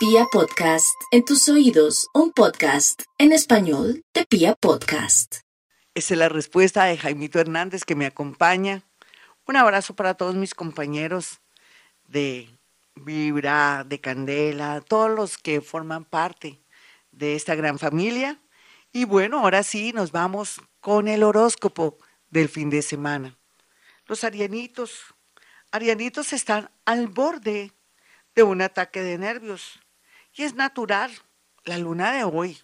Pia Podcast, en tus oídos, un podcast en español de Pia Podcast. Esa es la respuesta de Jaimito Hernández que me acompaña. Un abrazo para todos mis compañeros de Vibra, de Candela, todos los que forman parte de esta gran familia. Y bueno, ahora sí nos vamos con el horóscopo del fin de semana. Los arianitos, arianitos están al borde de un ataque de nervios y es natural, la luna de hoy,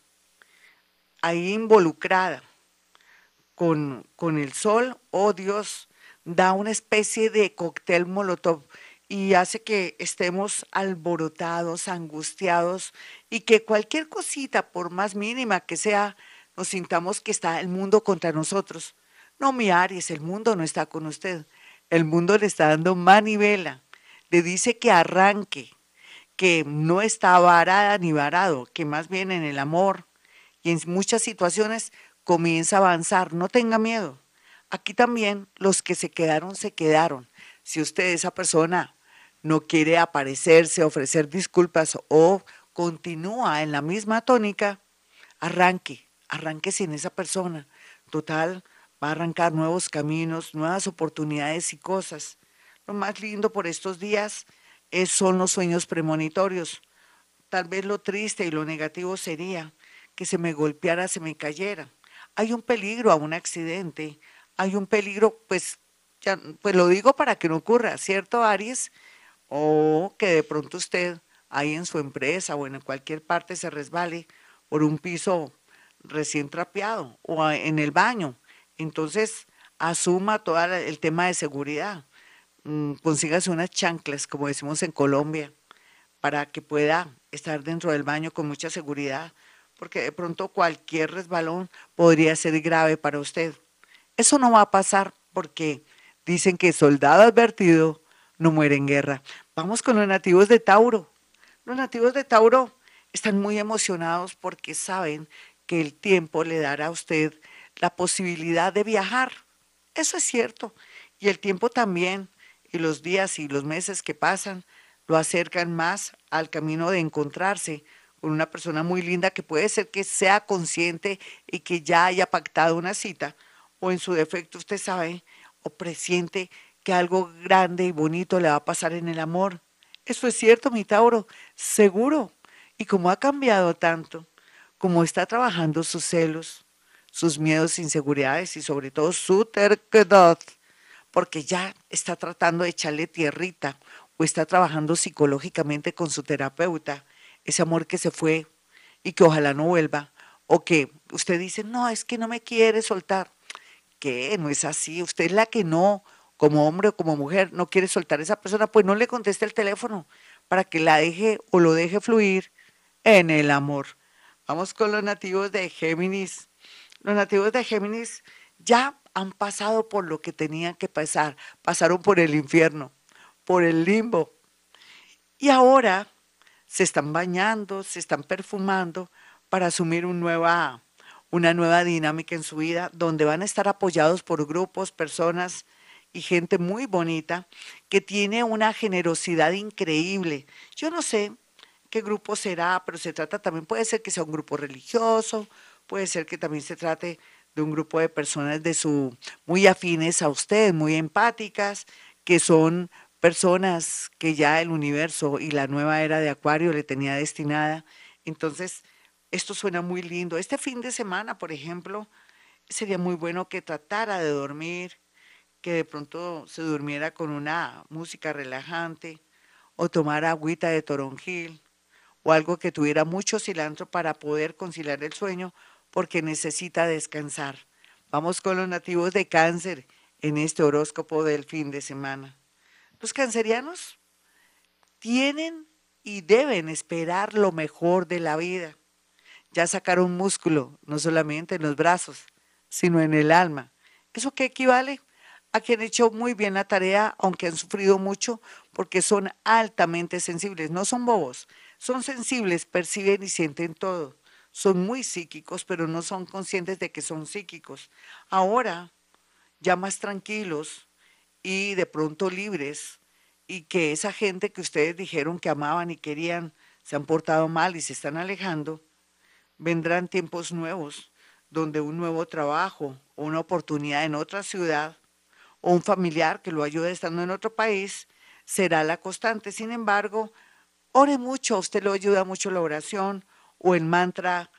ahí involucrada con, con el sol, oh Dios, da una especie de cóctel molotov y hace que estemos alborotados, angustiados y que cualquier cosita, por más mínima que sea, nos sintamos que está el mundo contra nosotros. No, mi Aries, el mundo no está con usted. El mundo le está dando manivela. Le dice que arranque, que no está varada ni varado, que más bien en el amor y en muchas situaciones comienza a avanzar. No tenga miedo. Aquí también los que se quedaron, se quedaron. Si usted, esa persona, no quiere aparecerse, ofrecer disculpas o continúa en la misma tónica, arranque, arranque sin esa persona. Total, va a arrancar nuevos caminos, nuevas oportunidades y cosas. Lo más lindo por estos días son los sueños premonitorios. Tal vez lo triste y lo negativo sería que se me golpeara, se me cayera. Hay un peligro a un accidente, hay un peligro, pues, ya, pues lo digo para que no ocurra, ¿cierto, Aries? O que de pronto usted ahí en su empresa o en cualquier parte se resbale por un piso recién trapeado o en el baño. Entonces, asuma todo el tema de seguridad. Mm, consígase unas chanclas, como decimos en Colombia, para que pueda estar dentro del baño con mucha seguridad, porque de pronto cualquier resbalón podría ser grave para usted. Eso no va a pasar porque dicen que soldado advertido no muere en guerra. Vamos con los nativos de Tauro. Los nativos de Tauro están muy emocionados porque saben que el tiempo le dará a usted la posibilidad de viajar. Eso es cierto. Y el tiempo también y los días y los meses que pasan lo acercan más al camino de encontrarse con una persona muy linda que puede ser que sea consciente y que ya haya pactado una cita o en su defecto usted sabe o presiente que algo grande y bonito le va a pasar en el amor. Eso es cierto, mi Tauro, seguro. Y como ha cambiado tanto, como está trabajando sus celos, sus miedos, inseguridades y sobre todo su terquedad, porque ya está tratando de echarle tierrita o está trabajando psicológicamente con su terapeuta, ese amor que se fue y que ojalá no vuelva, o que usted dice, no, es que no me quiere soltar. que No es así. Usted es la que no, como hombre o como mujer, no quiere soltar a esa persona, pues no le conteste el teléfono para que la deje o lo deje fluir en el amor. Vamos con los nativos de Géminis. Los nativos de Géminis ya han pasado por lo que tenían que pasar, pasaron por el infierno, por el limbo. Y ahora se están bañando, se están perfumando para asumir nueva, una nueva dinámica en su vida, donde van a estar apoyados por grupos, personas y gente muy bonita que tiene una generosidad increíble. Yo no sé qué grupo será, pero se trata también, puede ser que sea un grupo religioso, puede ser que también se trate de un grupo de personas de su muy afines a usted, muy empáticas, que son personas que ya el universo y la nueva era de Acuario le tenía destinada. Entonces, esto suena muy lindo. Este fin de semana, por ejemplo, sería muy bueno que tratara de dormir, que de pronto se durmiera con una música relajante o tomara agüita de toronjil o algo que tuviera mucho cilantro para poder conciliar el sueño porque necesita descansar. Vamos con los nativos de cáncer en este horóscopo del fin de semana. Los cancerianos tienen y deben esperar lo mejor de la vida. Ya sacaron músculo, no solamente en los brazos, sino en el alma. ¿Eso qué equivale? A que han hecho muy bien la tarea, aunque han sufrido mucho, porque son altamente sensibles. No son bobos, son sensibles, perciben y sienten todo son muy psíquicos, pero no son conscientes de que son psíquicos. Ahora, ya más tranquilos y de pronto libres, y que esa gente que ustedes dijeron que amaban y querían se han portado mal y se están alejando, vendrán tiempos nuevos donde un nuevo trabajo una oportunidad en otra ciudad o un familiar que lo ayude estando en otro país será la constante. Sin embargo, ore mucho, a usted lo ayuda mucho la oración o el mantra,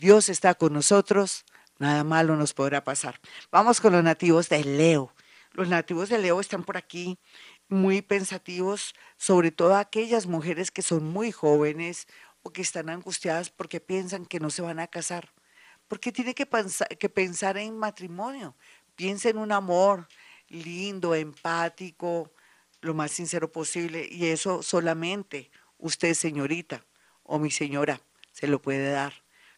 Dios está con nosotros, nada malo nos podrá pasar. Vamos con los nativos de Leo. Los nativos de Leo están por aquí muy pensativos, sobre todo aquellas mujeres que son muy jóvenes o que están angustiadas porque piensan que no se van a casar. Porque tiene que que pensar en matrimonio. Piensa en un amor lindo, empático, lo más sincero posible. Y eso solamente usted, señorita, o mi señora, se lo puede dar.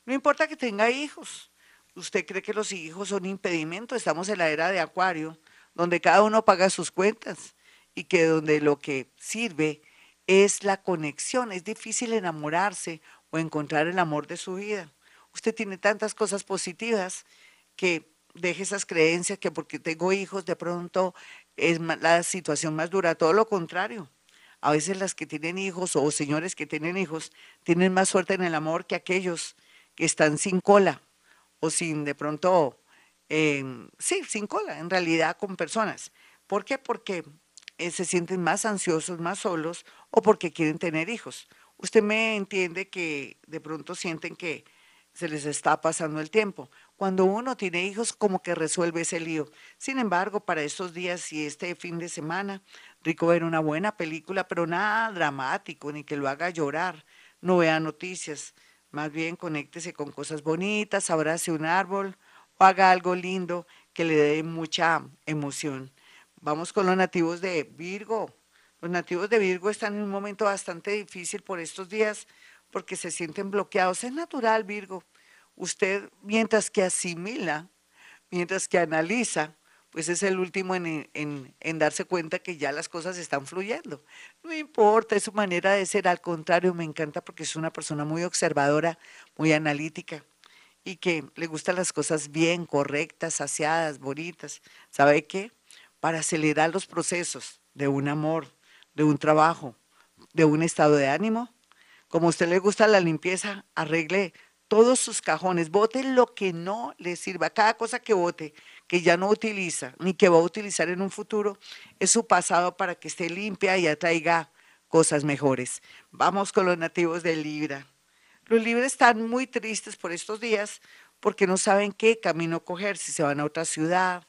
No importa que tenga hijos. ¿Usted cree que los hijos son impedimento? Estamos en la era de Acuario, donde cada uno paga sus cuentas y que donde lo que sirve es la conexión. Es difícil enamorarse o encontrar el amor de su vida. Usted tiene tantas cosas positivas que deje esas creencias que porque tengo hijos de pronto es la situación más dura. Todo lo contrario. A veces las que tienen hijos o señores que tienen hijos tienen más suerte en el amor que aquellos que están sin cola o sin de pronto, em, sí, sin cola, en realidad con personas. ¿Por qué? Porque eh, se sienten más ansiosos, más solos o porque quieren tener hijos. Usted me entiende que de pronto sienten que se les está pasando el tiempo. Cuando uno tiene hijos, como que resuelve ese lío. Sin embargo, para estos días y este fin de semana, rico ver una buena película, pero nada dramático, ni que lo haga llorar. No vea noticias. Más bien conéctese con cosas bonitas, abrace un árbol o haga algo lindo que le dé mucha emoción. Vamos con los nativos de Virgo. Los nativos de Virgo están en un momento bastante difícil por estos días porque se sienten bloqueados. Es natural, Virgo. Usted, mientras que asimila, mientras que analiza, pues es el último en, darse cuenta que ya las cosas están fluyendo. No importa, es su manera de ser, al contrario, me encanta porque es una persona muy observadora, muy analítica y que le gustan las cosas bien, correctas, saciadas, bonitas. ¿Sabe qué? Para acelerar los procesos de un amor, de un trabajo, de un estado de ánimo, como a usted le gusta la limpieza, arregle todos sus cajones, bote lo que no le sirva, cada cosa que bote, que ya no utiliza, ni que va a utilizar en un futuro, es su pasado para que esté limpia y atraiga cosas mejores. Vamos con los nativos de Libra. Los Libra están muy tristes por estos días porque no saben qué camino coger, si se van a otra ciudad,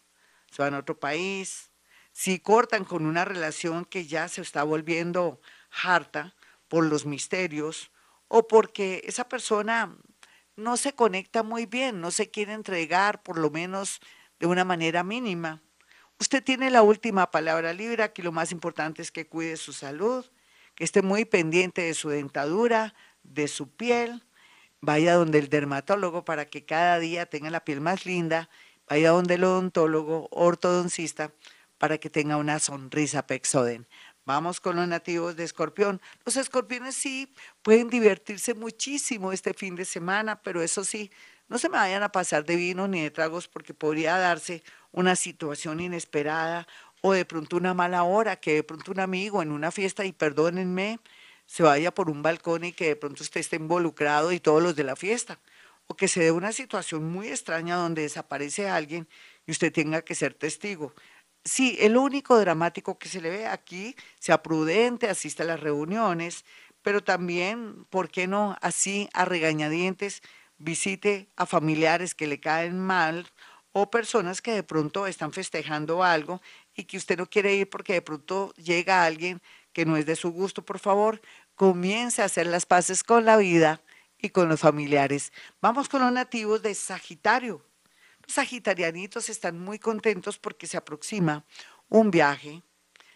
se van a otro país, si cortan con una relación que ya se está volviendo harta por los misterios o porque esa persona no se conecta muy bien, no se quiere entregar por lo menos de una manera mínima. Usted tiene la última palabra libre, aquí lo más importante es que cuide su salud, que esté muy pendiente de su dentadura, de su piel, vaya donde el dermatólogo para que cada día tenga la piel más linda, vaya donde el odontólogo, ortodoncista, para que tenga una sonrisa pexoden. Vamos con los nativos de Escorpión. Los escorpiones sí pueden divertirse muchísimo este fin de semana, pero eso sí, no se me vayan a pasar de vino ni de tragos porque podría darse una situación inesperada o de pronto una mala hora, que de pronto un amigo en una fiesta, y perdónenme, se vaya por un balcón y que de pronto usted esté involucrado y todos los de la fiesta. O que se dé una situación muy extraña donde desaparece alguien y usted tenga que ser testigo sí, el único dramático que se le ve aquí, sea prudente, asista a las reuniones, pero también, ¿por qué no así a regañadientes visite a familiares que le caen mal o personas que de pronto están festejando algo y que usted no quiere ir porque de pronto llega alguien que no es de su gusto? Por favor, comience a hacer las paces con la vida y con los familiares. Vamos con los nativos de Sagitario. Los sagitarianitos están muy contentos porque se aproxima un viaje,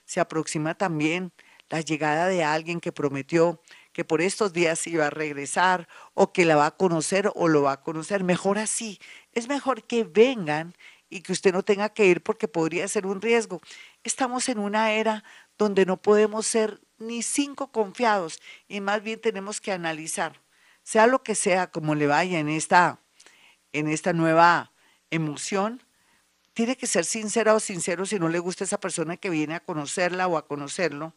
se aproxima también la llegada de alguien que prometió que por estos días iba a regresar o que la va a conocer o lo va a conocer. Mejor así, es mejor que vengan y que usted no tenga que ir porque podría ser un riesgo. Estamos en una era donde no podemos ser ni cinco confiados y más bien tenemos que analizar, sea lo que sea, como le vaya en esta, en esta nueva emoción, tiene que ser sincera o sincero si no le gusta esa persona que viene a conocerla o a conocerlo.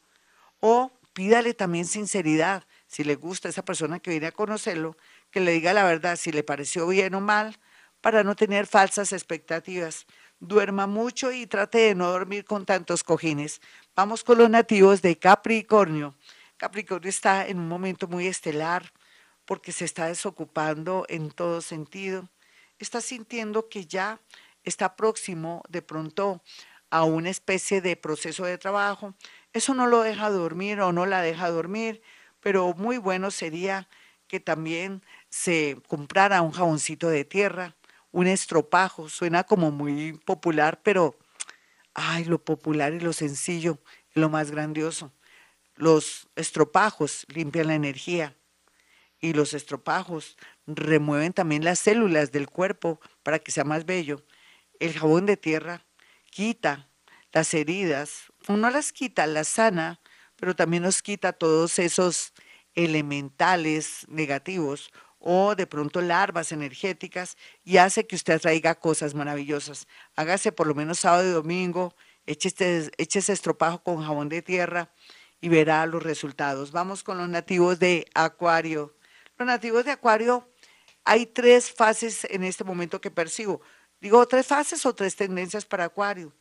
O pídale también sinceridad. si le gusta a esa persona que viene a conocerlo, que le diga la verdad si le pareció bien o mal, para no tener falsas expectativas. Duerma mucho y trate de no dormir con tantos cojines. Vamos con los nativos de Capricornio. Capricornio está en un momento muy estelar porque se está desocupando en todo sentido. Está sintiendo que ya está próximo de pronto a una especie de proceso de trabajo. Eso no lo deja dormir o no la deja dormir, pero muy bueno sería que también se comprara un jaboncito de tierra, un estropajo, suena como muy popular, pero ay, lo popular y lo sencillo lo más grandioso. Los estropajos limpian la energía y los estropajos remueven también las células del cuerpo para que sea más bello. El jabón de tierra quita las heridas, no las quita, las sana, pero también nos quita todos esos elementales negativos o de pronto larvas energéticas y hace que usted atraiga cosas maravillosas. Hágase por lo menos sábado y domingo, échese, ese estropajo con jabón de tierra y verá los resultados. Vamos con los nativos de Acuario. Los nativos de Acuario, hay tres fases en este momento que percibo. Digo, tres fases o tres tendencias para Acuario.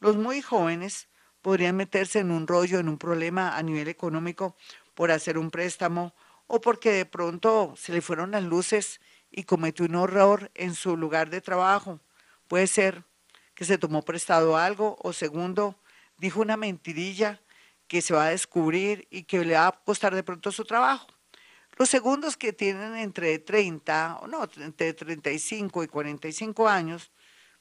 Los muy jóvenes podrían meterse en un rollo, en un problema a nivel económico por hacer un préstamo o porque de pronto se le fueron las luces y cometió un horror en su lugar de trabajo. Puede ser que se tomó prestado algo o segundo, dijo una mentirilla que se va a descubrir y que le va a costar de pronto su trabajo. Los segundos que tienen entre 30, no, entre 35 y 45 años,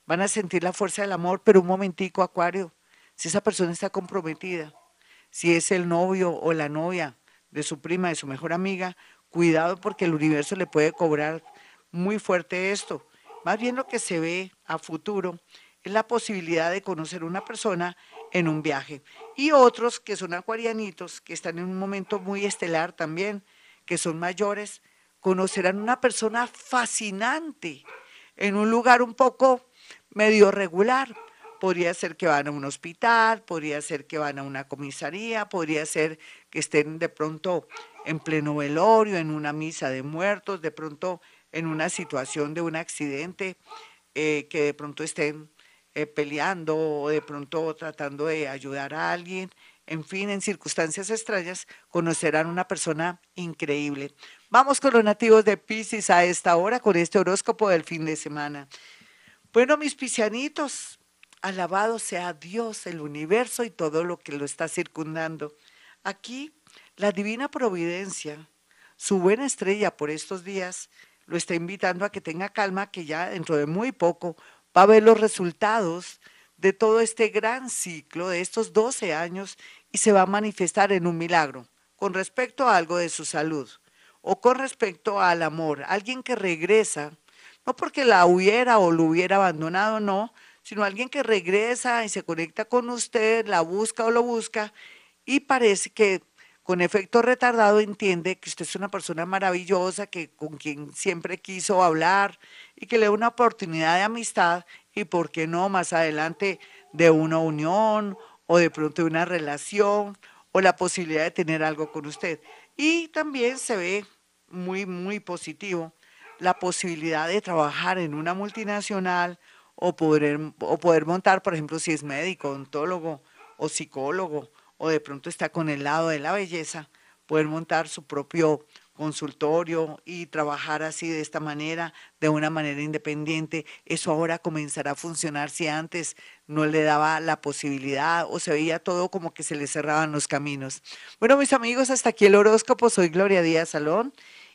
van a sentir la fuerza del amor, pero un momentico, Acuario, si esa persona está comprometida, si es el novio o la novia de su prima, de su mejor amiga, cuidado porque el universo le puede cobrar muy fuerte esto. Más bien lo que se ve a futuro es la posibilidad de conocer una persona en un viaje. Y otros que son acuarianitos, que están en un momento muy estelar también, que son mayores, conocerán una persona fascinante en un lugar un poco medio regular, podría ser que van a un hospital, podría ser que van a una comisaría, podría ser que estén de pronto en pleno velorio, en una misa de muertos, de pronto en una situación de un accidente, eh, que de pronto estén eh, peleando o de pronto tratando de ayudar a alguien. En fin, en circunstancias extrañas, conocerán una persona increíble. Vamos con los nativos de Pisces a esta hora, con este horóscopo del fin de semana. Bueno, mis piscianitos, Alabado sea Dios, el universo y todo lo que lo está circundando. Aquí la divina providencia, su buena estrella por estos días, lo está invitando a que tenga calma, que ya dentro de muy poco va a ver los resultados de todo este gran ciclo de estos 12 años y se va a manifestar en un milagro con respecto a algo de su salud o con respecto al amor. Alguien que regresa, no porque la hubiera o lo hubiera abandonado, no, sino alguien que regresa y se conecta con usted, la busca o lo busca y parece que con efecto retardado entiende que usted es una persona maravillosa, que con quien siempre quiso hablar y que le da una oportunidad de amistad y por qué no más adelante de una unión o de pronto de una relación o la posibilidad de tener algo con usted. Y también se ve muy, muy positivo la posibilidad de trabajar en una multinacional o poder, o poder montar, por ejemplo, si es médico, odontólogo o psicólogo, o de pronto está con el lado de la belleza, poder montar su propio consultorio y trabajar así de esta manera, de una manera independiente, eso ahora comenzará a funcionar si antes no le daba la posibilidad o se veía todo como que se le cerraban los caminos. Bueno, mis amigos, hasta aquí el horóscopo, soy Gloria Díaz Salón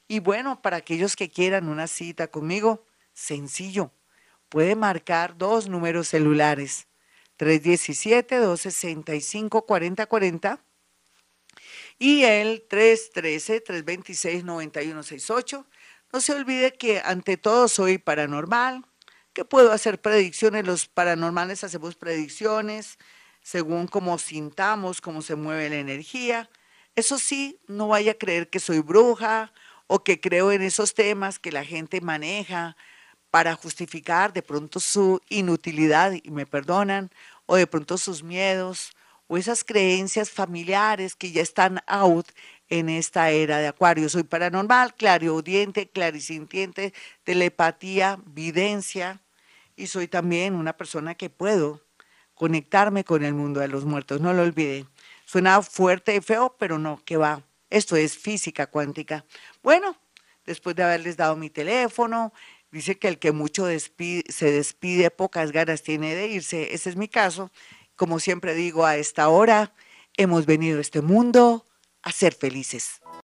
y bueno, para aquellos que quieran una cita conmigo, sencillo, puede marcar dos números celulares, 317-265-4040 y el 313-326-9168. No se olvide que ante todo soy paranormal, que puedo hacer predicciones, los paranormales hacemos predicciones según cómo sintamos, cómo se mueve la energía. Eso sí, no vaya a creer que soy bruja o que creo en esos temas que la gente maneja, para justificar de pronto su inutilidad, y me perdonan, o de pronto sus miedos, o esas creencias familiares que ya están out en esta era de Acuario. Soy paranormal, clariaudiente, clarisintiente, telepatía, videncia y soy también una persona que puedo conectarme con el mundo de los muertos. No lo olviden. Suena fuerte y feo, pero no, que va. Esto es física cuántica. Bueno, después de haberles dado mi teléfono, dice que el que mucho se despide, pocas ganas tiene de irse. Ese es mi caso. Como siempre digo, a esta hora hemos venido a este mundo a ser felices.